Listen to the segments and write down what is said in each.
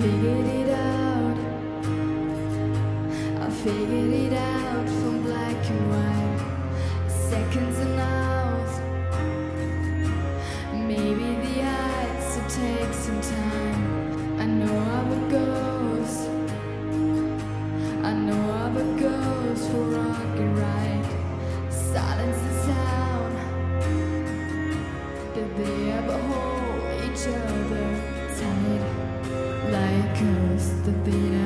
figured it out. I figured it out from black and white. Us, did they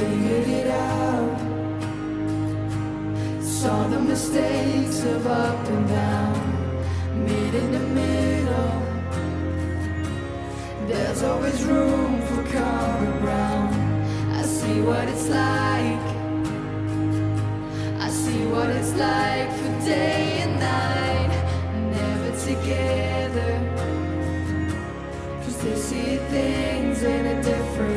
figured it out. Saw the mistakes of up and down, meet in the middle. There's always room for common ground. I see what it's like. I see what it's like for day and night, never together. Cause they see things in a different